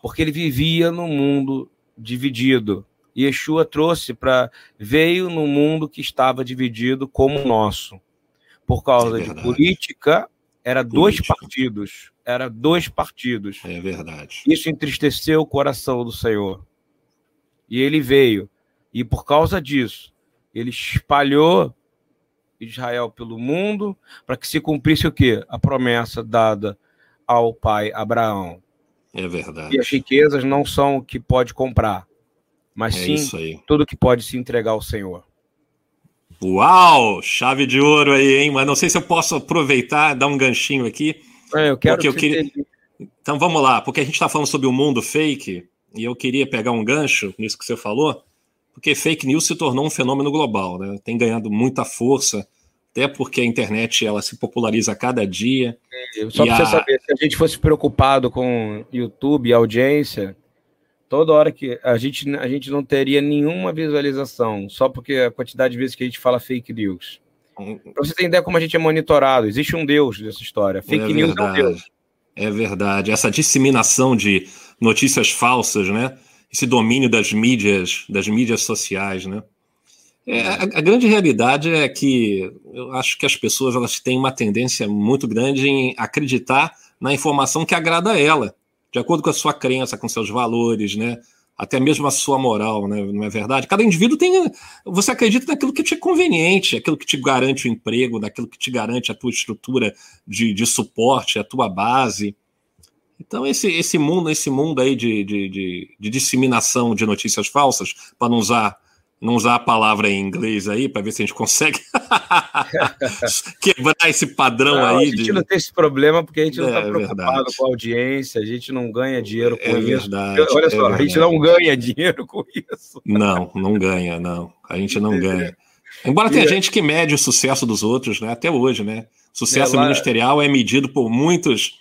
Speaker 1: Porque ele vivia no mundo dividido. Yeshua trouxe para. veio no mundo que estava dividido como o nosso. Por causa é de política, era política. dois partidos. Era dois partidos.
Speaker 2: É verdade.
Speaker 1: Isso entristeceu o coração do Senhor. E ele veio e por causa disso, ele espalhou Israel pelo mundo para que se cumprisse o quê? A promessa dada ao pai Abraão.
Speaker 2: É verdade.
Speaker 1: E as riquezas não são o que pode comprar, mas é sim tudo que pode se entregar ao Senhor.
Speaker 2: Uau! Chave de ouro aí, hein? Mas não sei se eu posso aproveitar, dar um ganchinho aqui.
Speaker 1: É, eu quero que eu queria...
Speaker 2: Então vamos lá, porque a gente está falando sobre o mundo fake e eu queria pegar um gancho nisso que você falou porque fake news se tornou um fenômeno global, né? Tem ganhado muita força, até porque a internet ela se populariza a cada dia.
Speaker 1: Só para a... você saber, se a gente fosse preocupado com YouTube e audiência, toda hora que a gente, a gente não teria nenhuma visualização, só porque a quantidade de vezes que a gente fala fake news. Hum. Para você ter ideia como a gente é monitorado, existe um Deus nessa história. Fake é news verdade. é um Deus.
Speaker 2: É verdade. Essa disseminação de notícias falsas, né? esse domínio das mídias, das mídias sociais, né? É, a, a, grande realidade é que eu acho que as pessoas elas têm uma tendência muito grande em acreditar na informação que agrada a ela, de acordo com a sua crença, com seus valores, né? Até mesmo a sua moral, né? não é verdade? Cada indivíduo tem. Você acredita naquilo que te é conveniente, aquilo que te garante o emprego, naquilo que te garante a tua estrutura de, de suporte, a tua base. Então, esse, esse mundo, esse mundo aí de, de, de, de disseminação de notícias falsas, para não usar, não usar a palavra em inglês aí, para ver se a gente consegue quebrar esse padrão
Speaker 1: não,
Speaker 2: aí.
Speaker 1: A gente de... não tem esse problema porque a gente não está é, preocupado verdade. com a audiência, a gente não ganha dinheiro com é isso. Verdade, Olha é só, verdade. a gente não ganha dinheiro com isso.
Speaker 2: Não, não ganha, não. A gente não ganha. Embora tenha gente que mede o sucesso dos outros, né? Até hoje, né? Sucesso é, lá... ministerial é medido por muitos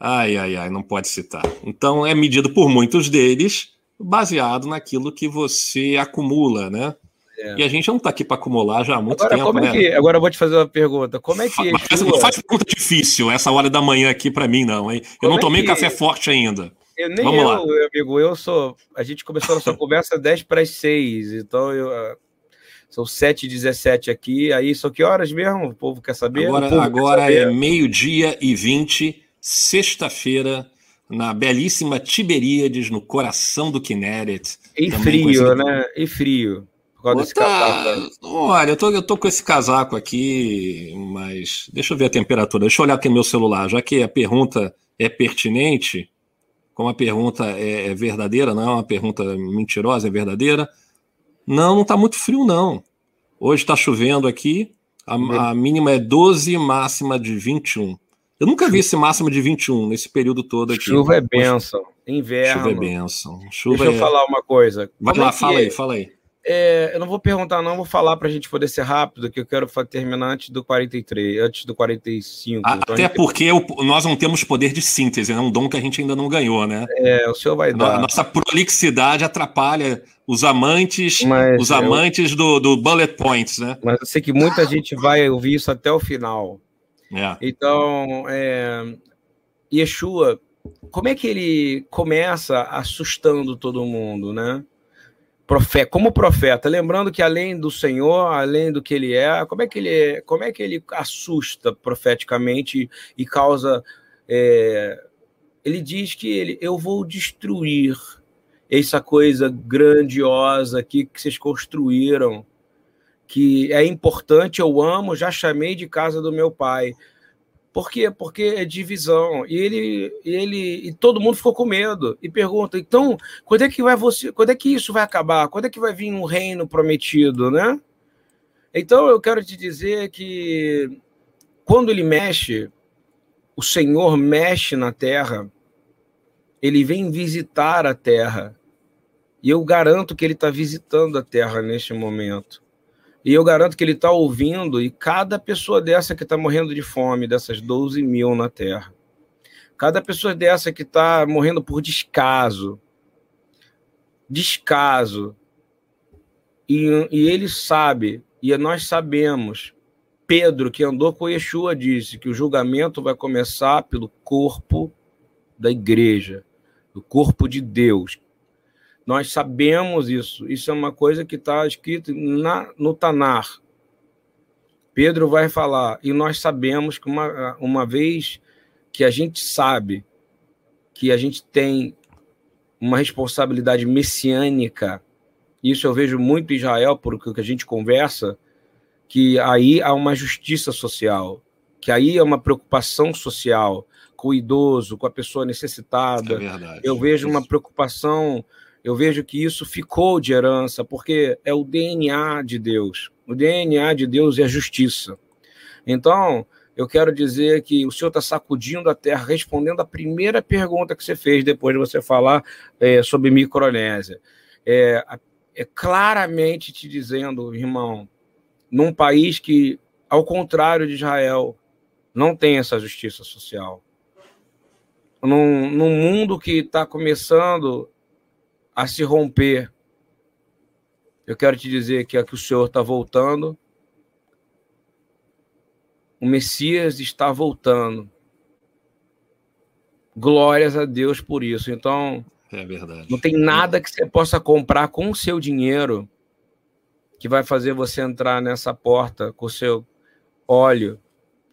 Speaker 2: Ai, ai, ai, não pode citar. Então é medido por muitos deles baseado naquilo que você acumula, né? É. E a gente não está aqui para acumular já há muito
Speaker 1: agora,
Speaker 2: tempo.
Speaker 1: Como
Speaker 2: é
Speaker 1: né? que, agora eu vou te fazer uma pergunta. Como é que.
Speaker 2: Mas, não faz pergunta difícil essa hora da manhã aqui para mim, não, hein? Eu como não é tomei é que... café forte ainda.
Speaker 1: Eu, nem Vamos eu, lá. meu amigo. Eu sou. A gente começou a nossa conversa 10 para as 6, então eu. Ah, são 7 e 17 aqui. Aí são que horas mesmo? O povo quer saber?
Speaker 2: Agora, agora saber. é meio-dia e 20 sexta-feira, na belíssima Tiberíades, no coração do Kinneret.
Speaker 1: E frio, né? E frio.
Speaker 2: Tá... Olha, eu tô, eu tô com esse casaco aqui, mas deixa eu ver a temperatura. Deixa eu olhar aqui no meu celular, já que a pergunta é pertinente, como a pergunta é, é verdadeira, não é uma pergunta mentirosa, é verdadeira. Não, não tá muito frio, não. Hoje está chovendo aqui, a, a mínima é 12, máxima de 21. Eu nunca vi esse máximo de 21 nesse período todo aqui.
Speaker 1: Chuva é benção. Inverno.
Speaker 2: Chuva é benção. Chuva
Speaker 1: Deixa
Speaker 2: é...
Speaker 1: eu falar uma coisa.
Speaker 2: Vai lá, é fala aí, fala aí.
Speaker 1: É, eu não vou perguntar, não, vou falar para a gente poder ser rápido, que eu quero terminar antes do 43, antes do 45.
Speaker 2: Até então gente... porque nós não temos poder de síntese, é um dom que a gente ainda não ganhou, né?
Speaker 1: É, o senhor vai dar.
Speaker 2: A nossa prolixidade atrapalha os amantes, Mas os amantes do, do bullet points, né?
Speaker 1: Mas eu sei que muita gente vai ouvir isso até o final. É. Então, é, Yeshua, como é que ele começa assustando todo mundo, né? Profeta, como profeta, lembrando que além do Senhor, além do que ele é, como é que ele, como é que ele assusta profeticamente e causa. É, ele diz que ele, eu vou destruir essa coisa grandiosa aqui que vocês construíram que é importante, eu amo, já chamei de casa do meu pai. Por quê? Porque é divisão. E ele, ele e todo mundo ficou com medo e pergunta: então, quando é que vai você, quando é que isso vai acabar? Quando é que vai vir um reino prometido, né? Então eu quero te dizer que quando ele mexe, o Senhor mexe na terra, ele vem visitar a terra. E eu garanto que ele está visitando a terra neste momento. E eu garanto que ele está ouvindo, e cada pessoa dessa que está morrendo de fome, dessas 12 mil na Terra, cada pessoa dessa que está morrendo por descaso, descaso, e, e ele sabe, e nós sabemos, Pedro, que andou com Yeshua, disse que o julgamento vai começar pelo corpo da igreja, do corpo de Deus, nós sabemos isso. Isso é uma coisa que está escrito na, no Tanar. Pedro vai falar, e nós sabemos que uma, uma vez que a gente sabe que a gente tem uma responsabilidade messiânica, isso eu vejo muito em Israel, porque a gente conversa, que aí há uma justiça social, que aí é uma preocupação social com o idoso, com a pessoa necessitada. É verdade. Eu vejo uma preocupação eu vejo que isso ficou de herança, porque é o DNA de Deus. O DNA de Deus é a justiça. Então, eu quero dizer que o Senhor está sacudindo a terra, respondendo a primeira pergunta que você fez depois de você falar é, sobre Micronésia. É, é claramente te dizendo, irmão, num país que, ao contrário de Israel, não tem essa justiça social. Num, num mundo que está começando a se romper. Eu quero te dizer que aqui o Senhor está voltando. O Messias está voltando. Glórias a Deus por isso. Então,
Speaker 2: é verdade.
Speaker 1: Não tem nada que você possa comprar com o seu dinheiro que vai fazer você entrar nessa porta com o seu óleo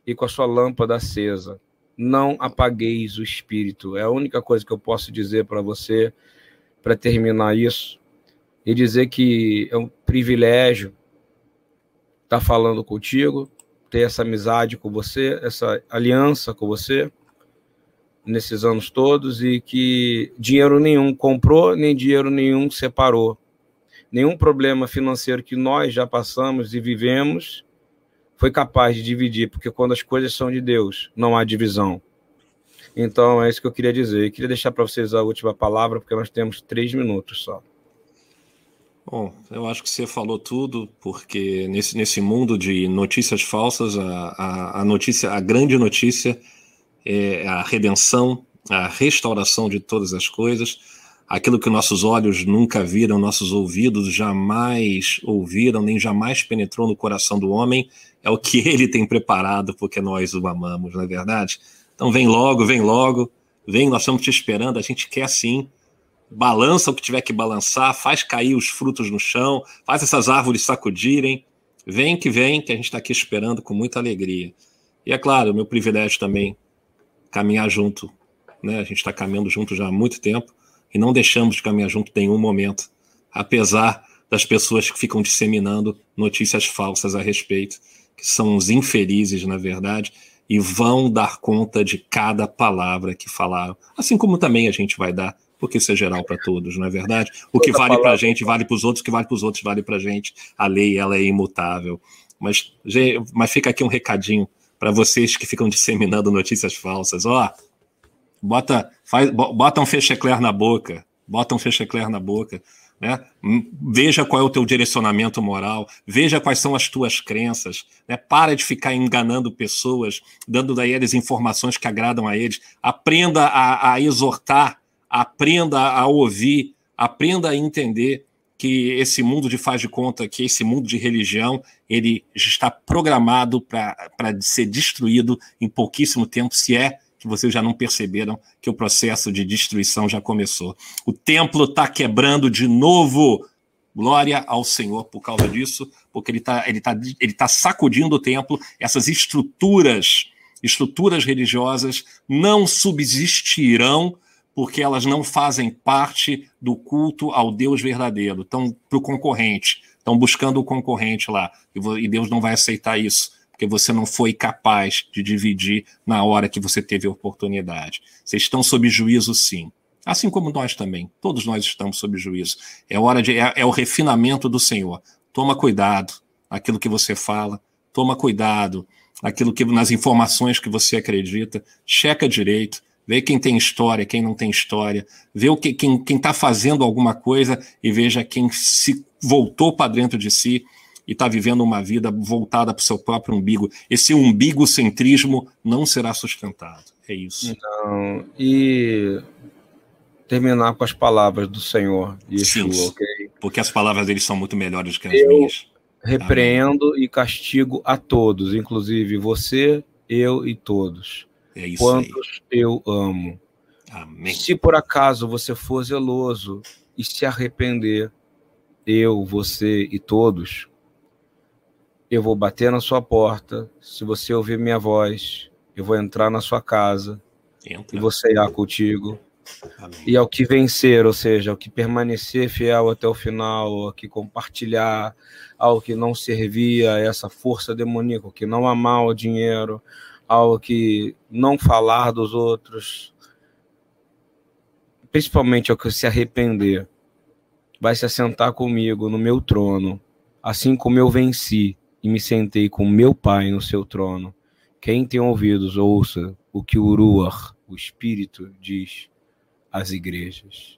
Speaker 1: e com a sua lâmpada acesa. Não apagueis o espírito. É a única coisa que eu posso dizer para você para terminar isso e dizer que é um privilégio estar tá falando contigo, ter essa amizade com você, essa aliança com você nesses anos todos e que dinheiro nenhum comprou, nem dinheiro nenhum separou. Nenhum problema financeiro que nós já passamos e vivemos foi capaz de dividir, porque quando as coisas são de Deus, não há divisão. Então, é isso que eu queria dizer. Eu queria deixar para vocês a última palavra, porque nós temos três minutos só.
Speaker 2: Bom, eu acho que você falou tudo, porque nesse, nesse mundo de notícias falsas, a, a, a notícia, a grande notícia é a redenção, a restauração de todas as coisas, aquilo que nossos olhos nunca viram, nossos ouvidos jamais ouviram, nem jamais penetrou no coração do homem, é o que ele tem preparado, porque nós o amamos, não é verdade? Então vem logo, vem logo, vem, nós estamos te esperando, a gente quer sim. Balança o que tiver que balançar, faz cair os frutos no chão, faz essas árvores sacudirem. Vem que vem, que a gente está aqui esperando com muita alegria. E é claro, meu privilégio também caminhar junto. Né? A gente está caminhando junto já há muito tempo e não deixamos de caminhar junto em nenhum momento, apesar das pessoas que ficam disseminando notícias falsas a respeito, que são os infelizes, na verdade, e vão dar conta de cada palavra que falaram, assim como também a gente vai dar, porque isso é geral para todos, não é verdade? O que vale para a gente vale para os outros, o que vale para os outros vale para a gente. A lei ela é imutável. Mas, mas fica aqui um recadinho para vocês que ficam disseminando notícias falsas. Ó, bota, faz, bota um fechecler na boca, bota um fechecler na boca. Né? Veja qual é o teu direcionamento moral, veja quais são as tuas crenças, né? para de ficar enganando pessoas, dando a eles informações que agradam a eles. Aprenda a, a exortar, aprenda a ouvir, aprenda a entender que esse mundo de faz de conta, que esse mundo de religião, ele está programado para ser destruído em pouquíssimo tempo, se é que vocês já não perceberam que o processo de destruição já começou. O templo está quebrando de novo. Glória ao Senhor por causa disso, porque ele está ele tá, ele tá sacudindo o templo, essas estruturas, estruturas religiosas não subsistirão porque elas não fazem parte do culto ao Deus verdadeiro. Estão para o concorrente, estão buscando o concorrente lá, e Deus não vai aceitar isso porque você não foi capaz de dividir na hora que você teve a oportunidade. Vocês estão sob juízo, sim. Assim como nós também. Todos nós estamos sob juízo. É hora de. É, é o refinamento do Senhor. Toma cuidado aquilo que você fala, toma cuidado aquilo que nas informações que você acredita, checa direito, vê quem tem história, quem não tem história, vê o que, quem está fazendo alguma coisa e veja quem se voltou para dentro de si e está vivendo uma vida voltada para o seu próprio umbigo. Esse umbigocentrismo não será sustentado. É isso.
Speaker 1: Não, e terminar com as palavras do Senhor, Yeshua, Sim, ok?
Speaker 2: Porque as palavras dele são muito melhores que as Eu minhas.
Speaker 1: Repreendo Amém. e castigo a todos, inclusive você, eu e todos é isso quantos aí. eu amo. Amém. Se por acaso você for zeloso e se arrepender, eu, você e todos, eu vou bater na sua porta. Se você ouvir minha voz, eu vou entrar na sua casa Entra. e vou ceiar contigo. Amém. E ao que vencer, ou seja, ao que permanecer fiel até o final, ao que compartilhar, ao que não servir a essa força demoníaca, ao que não amar o dinheiro, ao que não falar dos outros, principalmente ao que se arrepender, vai se assentar comigo no meu trono, assim como eu venci e me sentei com meu Pai no seu trono. Quem tem ouvidos, ouça o que o Ruach, o Espírito, diz às igrejas.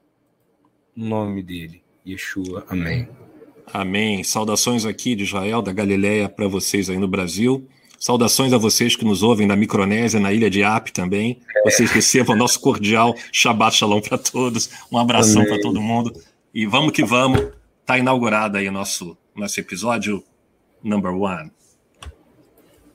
Speaker 1: No nome dele, Yeshua. Amém.
Speaker 2: Amém. Saudações aqui de Israel, da Galileia, para vocês aí no Brasil. Saudações a vocês que nos ouvem na Micronésia, na ilha de Ap também. Vocês recebam nosso cordial Shabbat Shalom para todos. Um abração para todo mundo. E vamos que vamos. Está inaugurado aí o nosso, nosso episódio number one.